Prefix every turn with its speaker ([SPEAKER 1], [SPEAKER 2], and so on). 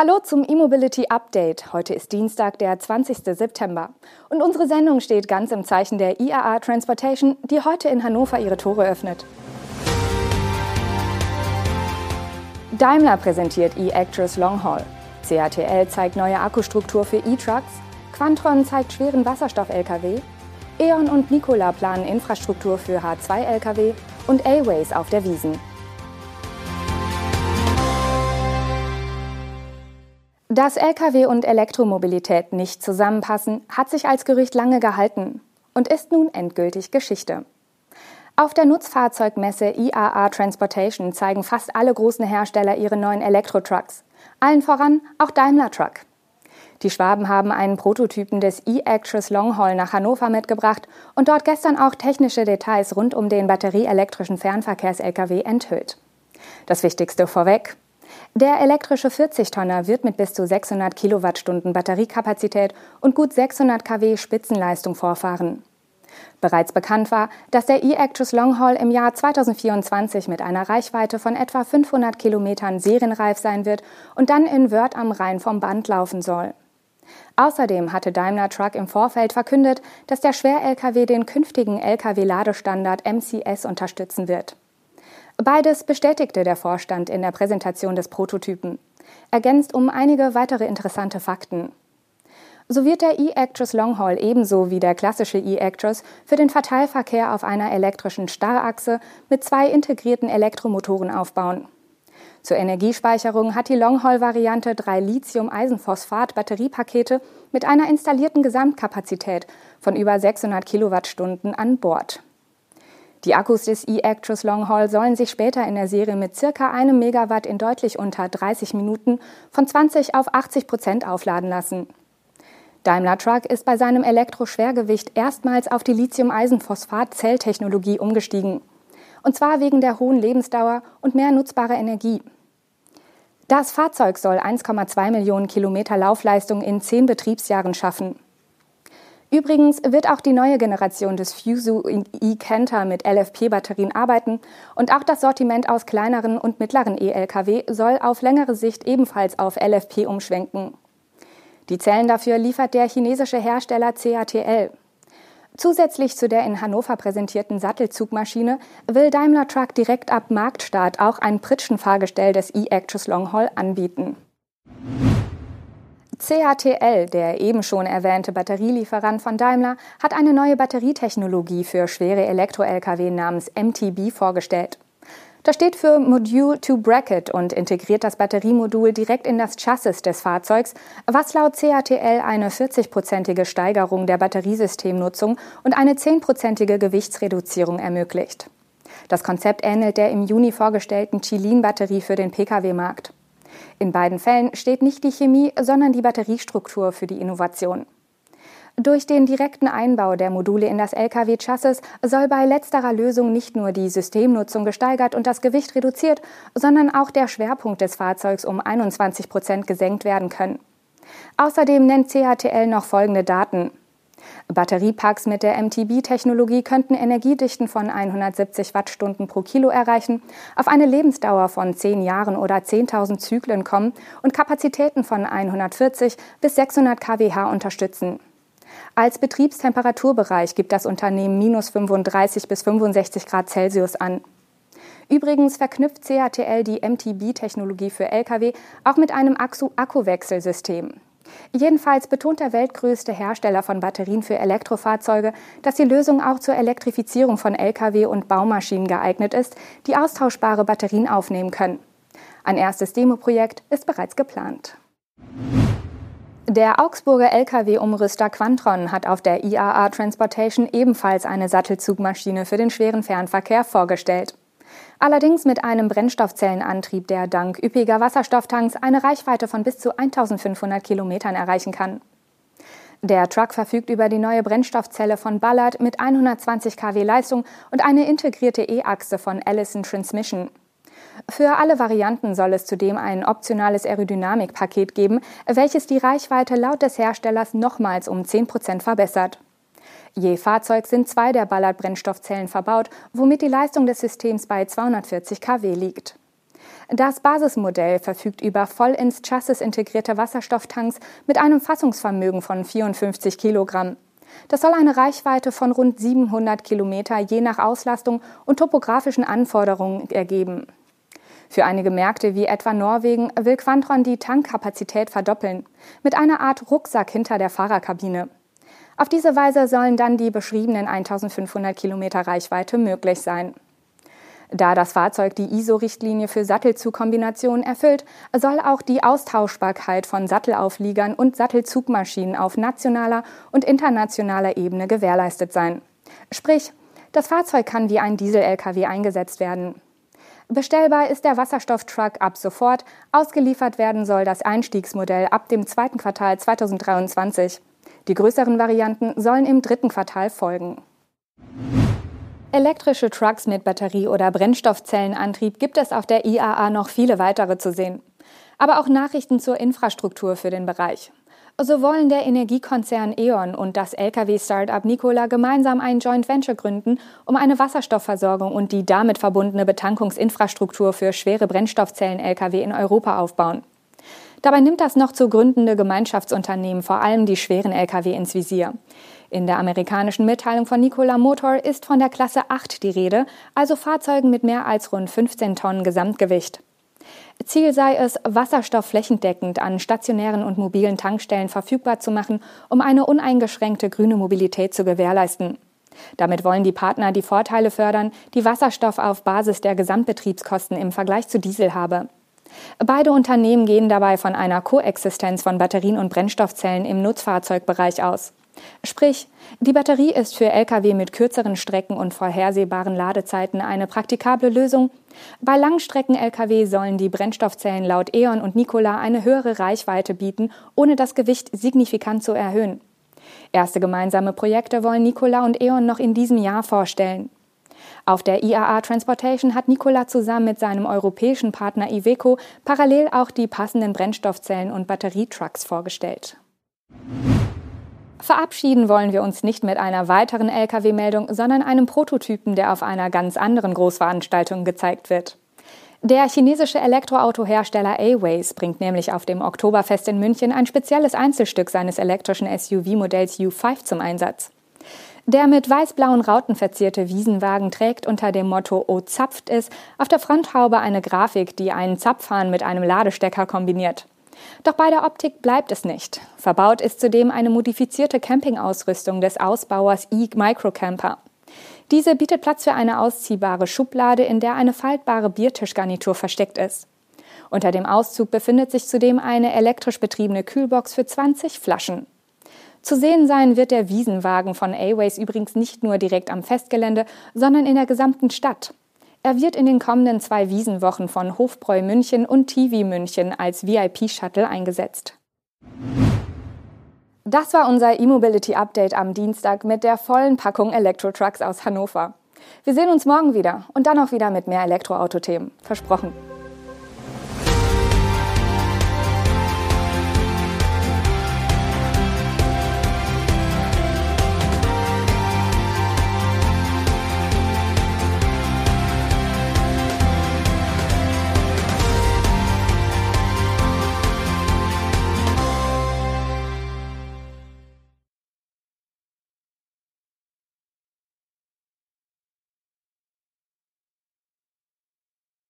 [SPEAKER 1] Hallo zum E-Mobility Update. Heute ist Dienstag, der 20. September. Und unsere Sendung steht ganz im Zeichen der IAA Transportation, die heute in Hannover ihre Tore öffnet. Daimler präsentiert E-Actress Long Haul. CATL zeigt neue Akkustruktur für E-Trucks. Quantron zeigt schweren Wasserstoff-Lkw. E.ON und Nikola planen Infrastruktur für H2-Lkw und A-Ways auf der Wiesen. Dass Lkw und Elektromobilität nicht zusammenpassen, hat sich als Gerücht lange gehalten und ist nun endgültig Geschichte. Auf der Nutzfahrzeugmesse IAA Transportation zeigen fast alle großen Hersteller ihre neuen Elektrotrucks. Allen voran auch Daimler Truck. Die Schwaben haben einen Prototypen des E-Actress Longhaul nach Hannover mitgebracht und dort gestern auch technische Details rund um den batterieelektrischen Fernverkehrs-Lkw enthüllt. Das Wichtigste vorweg. Der elektrische 40-Tonner wird mit bis zu 600 Kilowattstunden Batteriekapazität und gut 600 kW Spitzenleistung vorfahren. Bereits bekannt war, dass der E-Actress Longhaul im Jahr 2024 mit einer Reichweite von etwa 500 Kilometern serienreif sein wird und dann in Wörth am Rhein vom Band laufen soll. Außerdem hatte Daimler Truck im Vorfeld verkündet, dass der Schwer-Lkw den künftigen Lkw-Ladestandard MCS unterstützen wird. Beides bestätigte der Vorstand in der Präsentation des Prototypen, ergänzt um einige weitere interessante Fakten. So wird der E-Actress Longhaul ebenso wie der klassische E-Actress für den Verteilverkehr auf einer elektrischen Starrachse mit zwei integrierten Elektromotoren aufbauen. Zur Energiespeicherung hat die Longhaul-Variante drei Lithium-Eisenphosphat-Batteriepakete mit einer installierten Gesamtkapazität von über 600 Kilowattstunden an Bord. Die Akkus des E-Actress Longhaul sollen sich später in der Serie mit circa einem Megawatt in deutlich unter 30 Minuten von 20 auf 80 Prozent aufladen lassen. Daimler Truck ist bei seinem Elektroschwergewicht erstmals auf die Lithium-Eisenphosphat-Zelltechnologie umgestiegen. Und zwar wegen der hohen Lebensdauer und mehr nutzbarer Energie. Das Fahrzeug soll 1,2 Millionen Kilometer Laufleistung in zehn Betriebsjahren schaffen. Übrigens wird auch die neue Generation des Fuso e-Canter mit LFP-Batterien arbeiten und auch das Sortiment aus kleineren und mittleren E-Lkw soll auf längere Sicht ebenfalls auf LFP umschwenken. Die Zellen dafür liefert der chinesische Hersteller CATL. Zusätzlich zu der in Hannover präsentierten Sattelzugmaschine will Daimler Truck direkt ab Marktstart auch ein Pritschenfahrgestell des E-Actress Longhaul anbieten. CATL, der eben schon erwähnte Batterielieferant von Daimler, hat eine neue Batterietechnologie für schwere Elektro-Lkw namens MTB vorgestellt. Das steht für Module to Bracket und integriert das Batteriemodul direkt in das Chassis des Fahrzeugs, was laut CATL eine 40-prozentige Steigerung der Batteriesystemnutzung und eine 10-prozentige Gewichtsreduzierung ermöglicht. Das Konzept ähnelt der im Juni vorgestellten Chilin-Batterie für den Pkw-Markt. In beiden Fällen steht nicht die Chemie, sondern die Batteriestruktur für die Innovation. Durch den direkten Einbau der Module in das Lkw-Chassis soll bei letzterer Lösung nicht nur die Systemnutzung gesteigert und das Gewicht reduziert, sondern auch der Schwerpunkt des Fahrzeugs um 21 Prozent gesenkt werden können. Außerdem nennt CATL noch folgende Daten. Batteriepacks mit der MTB-Technologie könnten Energiedichten von 170 Wattstunden pro Kilo erreichen, auf eine Lebensdauer von 10 Jahren oder 10.000 Zyklen kommen und Kapazitäten von 140 bis 600 kWh unterstützen. Als Betriebstemperaturbereich gibt das Unternehmen minus 35 bis 65 Grad Celsius an. Übrigens verknüpft CATL die MTB-Technologie für Lkw auch mit einem Akkuwechselsystem. Jedenfalls betont der weltgrößte Hersteller von Batterien für Elektrofahrzeuge, dass die Lösung auch zur Elektrifizierung von Lkw und Baumaschinen geeignet ist, die austauschbare Batterien aufnehmen können. Ein erstes Demoprojekt ist bereits geplant. Der Augsburger Lkw-Umrüster Quantron hat auf der IAA Transportation ebenfalls eine Sattelzugmaschine für den schweren Fernverkehr vorgestellt. Allerdings mit einem Brennstoffzellenantrieb, der dank üppiger Wasserstofftanks eine Reichweite von bis zu 1500 Kilometern erreichen kann. Der Truck verfügt über die neue Brennstoffzelle von Ballard mit 120 kW Leistung und eine integrierte E-Achse von Allison Transmission. Für alle Varianten soll es zudem ein optionales Aerodynamikpaket geben, welches die Reichweite laut des Herstellers nochmals um 10 Prozent verbessert. Je Fahrzeug sind zwei der Ballard-Brennstoffzellen verbaut, womit die Leistung des Systems bei 240 kW liegt. Das Basismodell verfügt über voll ins Chassis integrierte Wasserstofftanks mit einem Fassungsvermögen von 54 Kilogramm. Das soll eine Reichweite von rund 700 Kilometer je nach Auslastung und topografischen Anforderungen ergeben. Für einige Märkte wie etwa Norwegen will Quantron die Tankkapazität verdoppeln, mit einer Art Rucksack hinter der Fahrerkabine. Auf diese Weise sollen dann die beschriebenen 1500 Kilometer Reichweite möglich sein. Da das Fahrzeug die ISO-Richtlinie für Sattelzugkombinationen erfüllt, soll auch die Austauschbarkeit von Sattelaufliegern und Sattelzugmaschinen auf nationaler und internationaler Ebene gewährleistet sein. Sprich, das Fahrzeug kann wie ein Diesel-Lkw eingesetzt werden. Bestellbar ist der Wasserstofftruck ab sofort. Ausgeliefert werden soll das Einstiegsmodell ab dem zweiten Quartal 2023. Die größeren Varianten sollen im dritten Quartal folgen. Elektrische Trucks mit Batterie- oder Brennstoffzellenantrieb gibt es auf der IAA noch viele weitere zu sehen. Aber auch Nachrichten zur Infrastruktur für den Bereich. So wollen der Energiekonzern E.ON und das Lkw-Startup Nikola gemeinsam ein Joint Venture gründen, um eine Wasserstoffversorgung und die damit verbundene Betankungsinfrastruktur für schwere Brennstoffzellen-Lkw in Europa aufbauen. Dabei nimmt das noch zu gründende Gemeinschaftsunternehmen vor allem die schweren Lkw ins Visier. In der amerikanischen Mitteilung von Nikola Motor ist von der Klasse 8 die Rede, also Fahrzeugen mit mehr als rund 15 Tonnen Gesamtgewicht. Ziel sei es, Wasserstoff flächendeckend an stationären und mobilen Tankstellen verfügbar zu machen, um eine uneingeschränkte grüne Mobilität zu gewährleisten. Damit wollen die Partner die Vorteile fördern, die Wasserstoff auf Basis der Gesamtbetriebskosten im Vergleich zu Diesel habe. Beide Unternehmen gehen dabei von einer Koexistenz von Batterien und Brennstoffzellen im Nutzfahrzeugbereich aus. Sprich, die Batterie ist für Lkw mit kürzeren Strecken und vorhersehbaren Ladezeiten eine praktikable Lösung. Bei Langstrecken-Lkw sollen die Brennstoffzellen laut E.ON und Nikola eine höhere Reichweite bieten, ohne das Gewicht signifikant zu erhöhen. Erste gemeinsame Projekte wollen Nikola und E.ON noch in diesem Jahr vorstellen. Auf der IAA Transportation hat Nikola zusammen mit seinem europäischen Partner Iveco parallel auch die passenden Brennstoffzellen und Batterietrucks vorgestellt. Verabschieden wollen wir uns nicht mit einer weiteren Lkw-Meldung, sondern einem Prototypen, der auf einer ganz anderen Großveranstaltung gezeigt wird. Der chinesische Elektroautohersteller A-Ways bringt nämlich auf dem Oktoberfest in München ein spezielles Einzelstück seines elektrischen SUV-Modells U5 zum Einsatz. Der mit weiß-blauen Rauten verzierte Wiesenwagen trägt unter dem Motto O zapft es auf der Fronthaube eine Grafik, die einen Zapfhahn mit einem Ladestecker kombiniert. Doch bei der Optik bleibt es nicht. Verbaut ist zudem eine modifizierte Campingausrüstung des Ausbauers E-Microcamper. Diese bietet Platz für eine ausziehbare Schublade, in der eine faltbare Biertischgarnitur versteckt ist. Unter dem Auszug befindet sich zudem eine elektrisch betriebene Kühlbox für 20 Flaschen. Zu sehen sein wird der Wiesenwagen von A-Ways übrigens nicht nur direkt am Festgelände, sondern in der gesamten Stadt. Er wird in den kommenden zwei Wiesenwochen von Hofbräu München und TV München als VIP-Shuttle eingesetzt. Das war unser E-Mobility Update am Dienstag mit der vollen Packung Elektro-Trucks aus Hannover. Wir sehen uns morgen wieder und dann auch wieder mit mehr Elektroauto-Themen. Versprochen.